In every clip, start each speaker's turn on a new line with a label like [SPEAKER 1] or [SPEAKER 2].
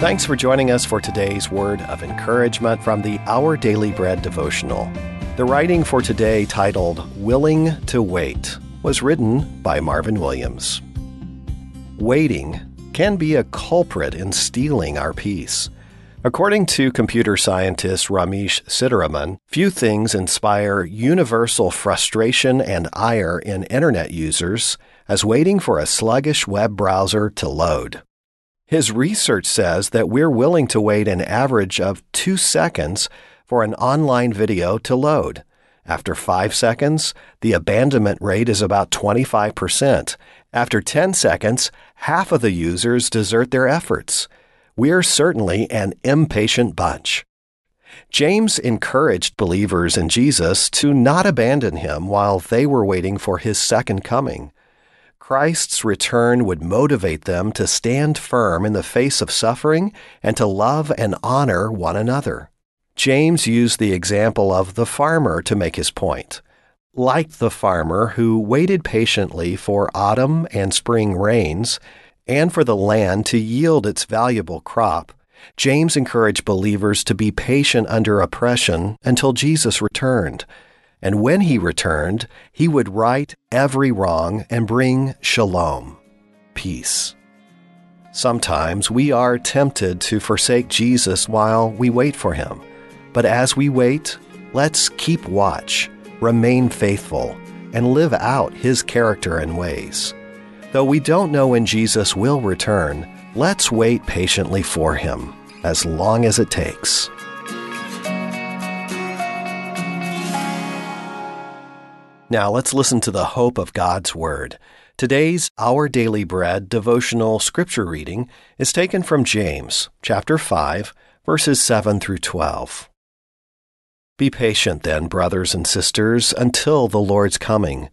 [SPEAKER 1] Thanks for joining us for today's word of encouragement from the Our Daily Bread devotional. The writing for today, titled Willing to Wait, was written by Marvin Williams. Waiting can be a culprit in stealing our peace. According to computer scientist Ramesh Sitaraman, few things inspire universal frustration and ire in Internet users as waiting for a sluggish web browser to load. His research says that we're willing to wait an average of two seconds for an online video to load. After five seconds, the abandonment rate is about 25%. After 10 seconds, half of the users desert their efforts. We're certainly an impatient bunch. James encouraged believers in Jesus to not abandon him while they were waiting for his second coming. Christ's return would motivate them to stand firm in the face of suffering and to love and honor one another. James used the example of the farmer to make his point. Like the farmer who waited patiently for autumn and spring rains and for the land to yield its valuable crop, James encouraged believers to be patient under oppression until Jesus returned and when he returned, he would right every wrong and bring shalom, peace. Sometimes we are tempted to forsake Jesus while we wait for him. But as we wait, let's keep watch, remain faithful, and live out his character and ways. Though we don't know when Jesus will return, let's wait patiently for him, as long as it takes. Now let's listen to the hope of God's Word. Today's Our Daily Bread devotional scripture reading is taken from James, chapter 5, verses 7 through 12. Be patient then, brothers and sisters, until the Lord's coming.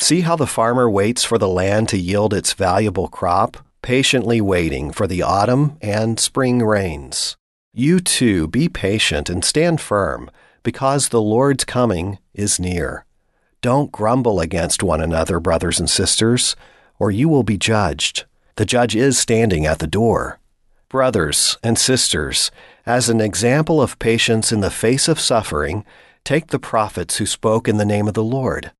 [SPEAKER 1] See how the farmer waits for the land to yield its valuable crop, patiently waiting for the autumn and spring rains. You too be patient and stand firm, because the Lord's coming is near. Don't grumble against one another, brothers and sisters, or you will be judged. The judge is standing at the door. Brothers and sisters, as an example of patience in the face of suffering, take the prophets who spoke in the name of the Lord.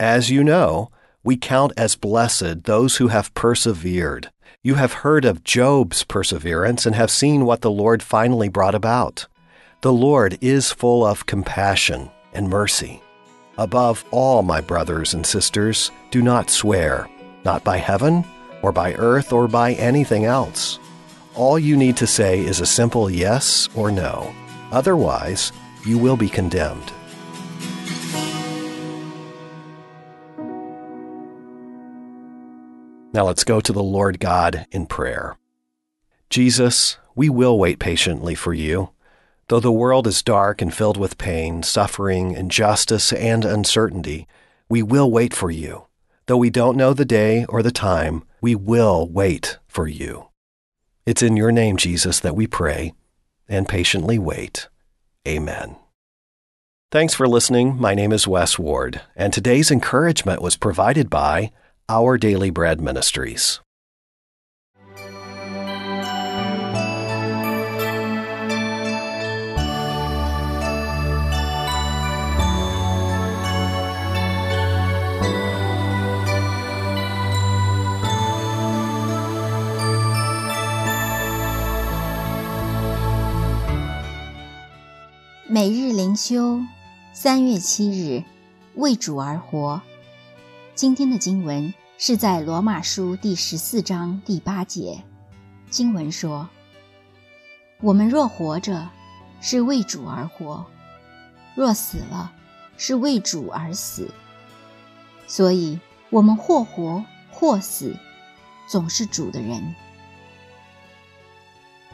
[SPEAKER 1] As you know, we count as blessed those who have persevered. You have heard of Job's perseverance and have seen what the Lord finally brought about. The Lord is full of compassion and mercy. Above all, my brothers and sisters, do not swear, not by heaven, or by earth, or by anything else. All you need to say is a simple yes or no. Otherwise, you will be condemned. Now let's go to the Lord God in prayer. Jesus, we will wait patiently for you. Though the world is dark and filled with pain, suffering, injustice, and uncertainty, we will wait for you. Though we don't know the day or the time, we will wait for you. It's in your name, Jesus, that we pray and patiently wait. Amen. Thanks for listening. My name is Wes Ward, and today's encouragement was provided by Our Daily Bread Ministries.
[SPEAKER 2] 每日灵修，三月七日，为主而活。今天的经文 是在罗马书第十四章第八节。经文说：“我们若活着，是为主而活；若死了，是为主而死。所以，我们或活或死，总是主的人。”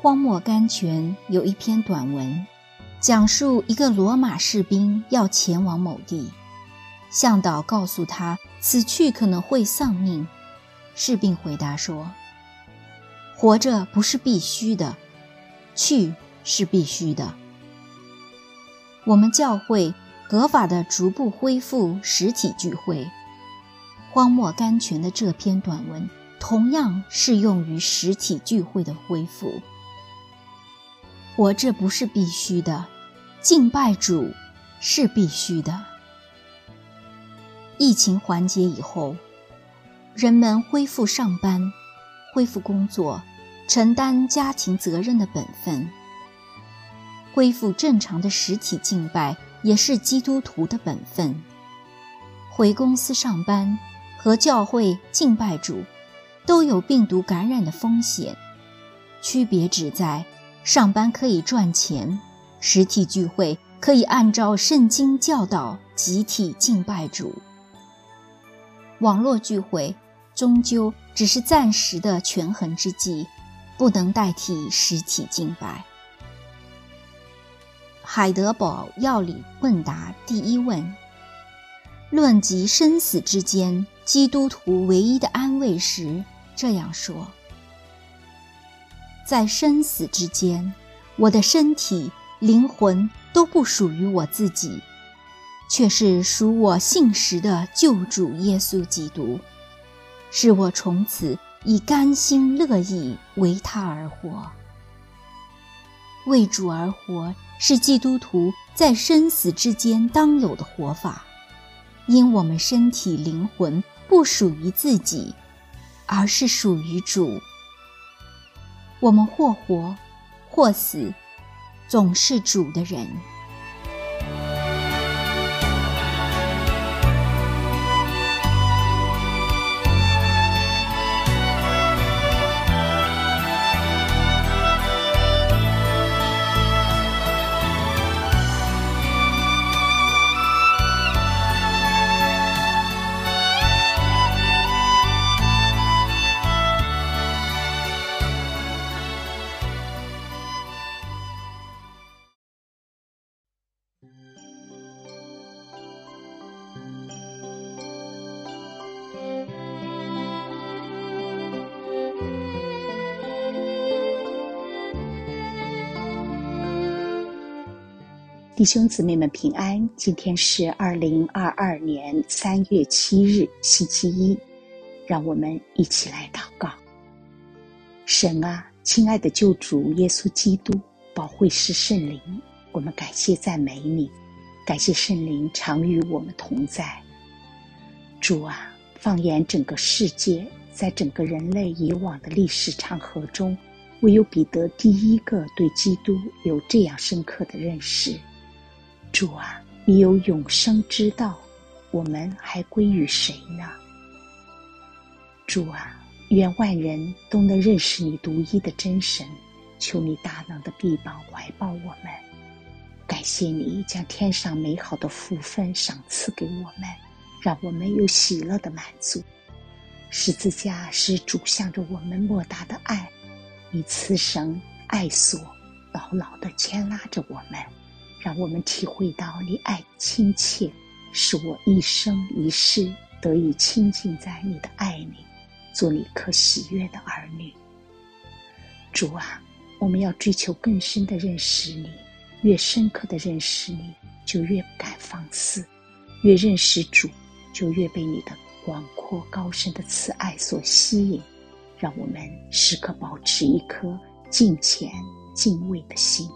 [SPEAKER 2] 荒漠甘泉有一篇短文。讲述一个罗马士兵要前往某地，向导告诉他此去可能会丧命。士兵回答说：“活着不是必须的，去是必须的。”我们教会合法的逐步恢复实体聚会，荒漠甘泉的这篇短文同样适用于实体聚会的恢复。活着不是必须的，敬拜主是必须的。疫情缓解以后，人们恢复上班、恢复工作、承担家庭责任的本分。恢复正常的实体敬拜也是基督徒的本分。回公司上班和教会敬拜主，都有病毒感染的风险，区别只在上班可以赚钱，实体聚会可以按照圣经教导集体敬拜主。网络聚会终究只是暂时的权衡之计，不能代替实体敬拜。海德堡药理问答第一问：论及生死之间，基督徒唯一的安慰时，这样说：在生死之间，我的身体、灵魂都不属于我自己，却是属我信实的救主耶稣基督，使我从此以甘心乐意为他而活，为主而活。是基督徒在生死之间当有的活法，因我们身体灵魂不属于自己，而是属于主。我们或活，或死，总是主的人。
[SPEAKER 3] 弟兄姊妹们平安，今天是二零二二年三月七日，星期一，让我们一起来祷告。神啊，亲爱的救主耶稣基督，保惠师圣灵，我们感谢赞美你，感谢圣灵常与我们同在。主啊，放眼整个世界，在整个人类以往的历史长河中，唯有彼得第一个对基督有这样深刻的认识。主啊，你有永生之道，我们还归于谁呢？主啊，愿万人都能认识你独一的真神，求你大能的臂膀怀抱我们。感谢你将天上美好的福分赏赐给我们，让我们有喜乐的满足。十字架是主向着我们莫大的爱，你慈绳爱索牢牢的牵拉着我们。让我们体会到你爱亲切，使我一生一世得以亲近在你的爱里，做你可喜悦的儿女。主啊，我们要追求更深的认识你，越深刻的认识你，就越不敢放肆；越认识主，就越被你的广阔高深的慈爱所吸引。让我们时刻保持一颗敬虔敬畏的心。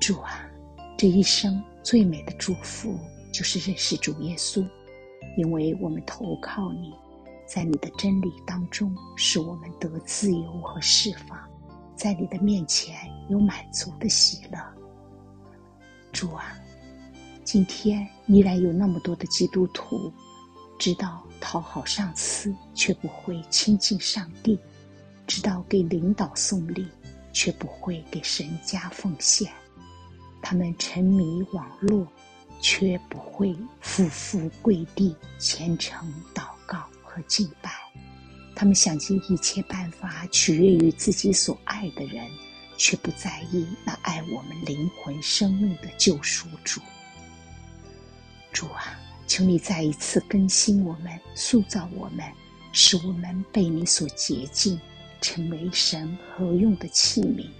[SPEAKER 3] 主啊，这一生最美的祝福就是认识主耶稣，因为我们投靠你，在你的真理当中，使我们得自由和释放，在你的面前有满足的喜乐。主啊，今天依然有那么多的基督徒，知道讨好上司却不会亲近上帝，知道给领导送礼却不会给神家奉献。他们沉迷网络，却不会匍匐跪地虔诚祷告和敬拜。他们想尽一切办法取悦于自己所爱的人，却不在意那爱我们灵魂生命的救赎主。主啊，求你再一次更新我们，塑造我们，使我们被你所洁净，成为神合用的器皿，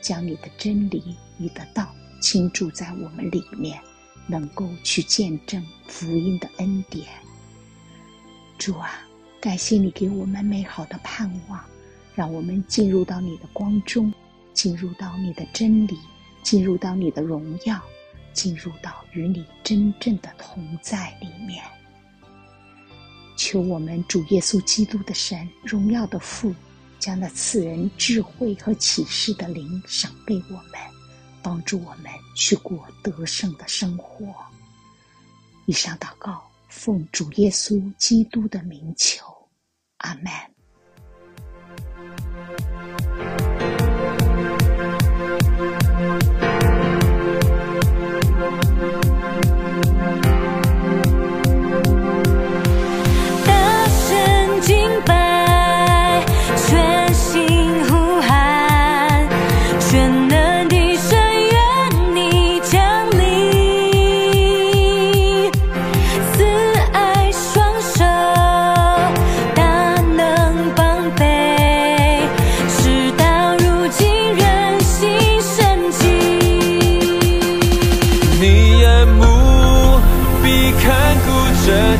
[SPEAKER 3] 将你的真理、你的道。倾注在我们里面，能够去见证福音的恩典。主啊，感谢你给我们美好的盼望，让我们进入到你的光中，进入到你的真理，进入到你的荣耀，进入到与你真正的同在里面。求我们主耶稣基督的神，荣耀的父，将那赐人智慧和启示的灵赏给我们，帮助我们去过得胜的生活。以上祷告，奉主耶稣基督的名求，阿门。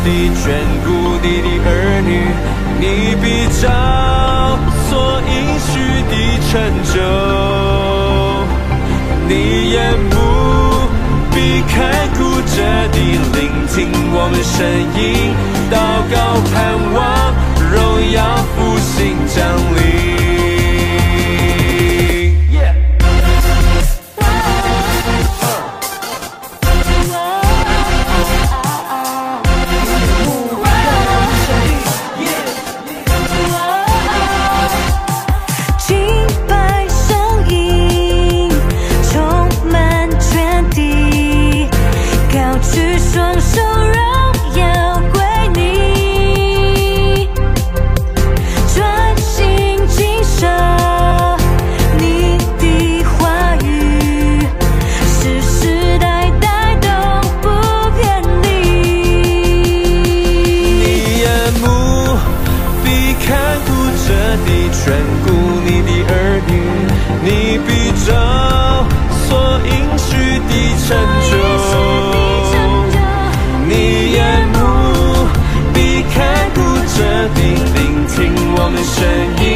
[SPEAKER 4] 你眷顾你的儿女，你必照所应许的成就。你也不必开顾着地聆听我们声音，祷告盼望荣耀复兴降临。的声音。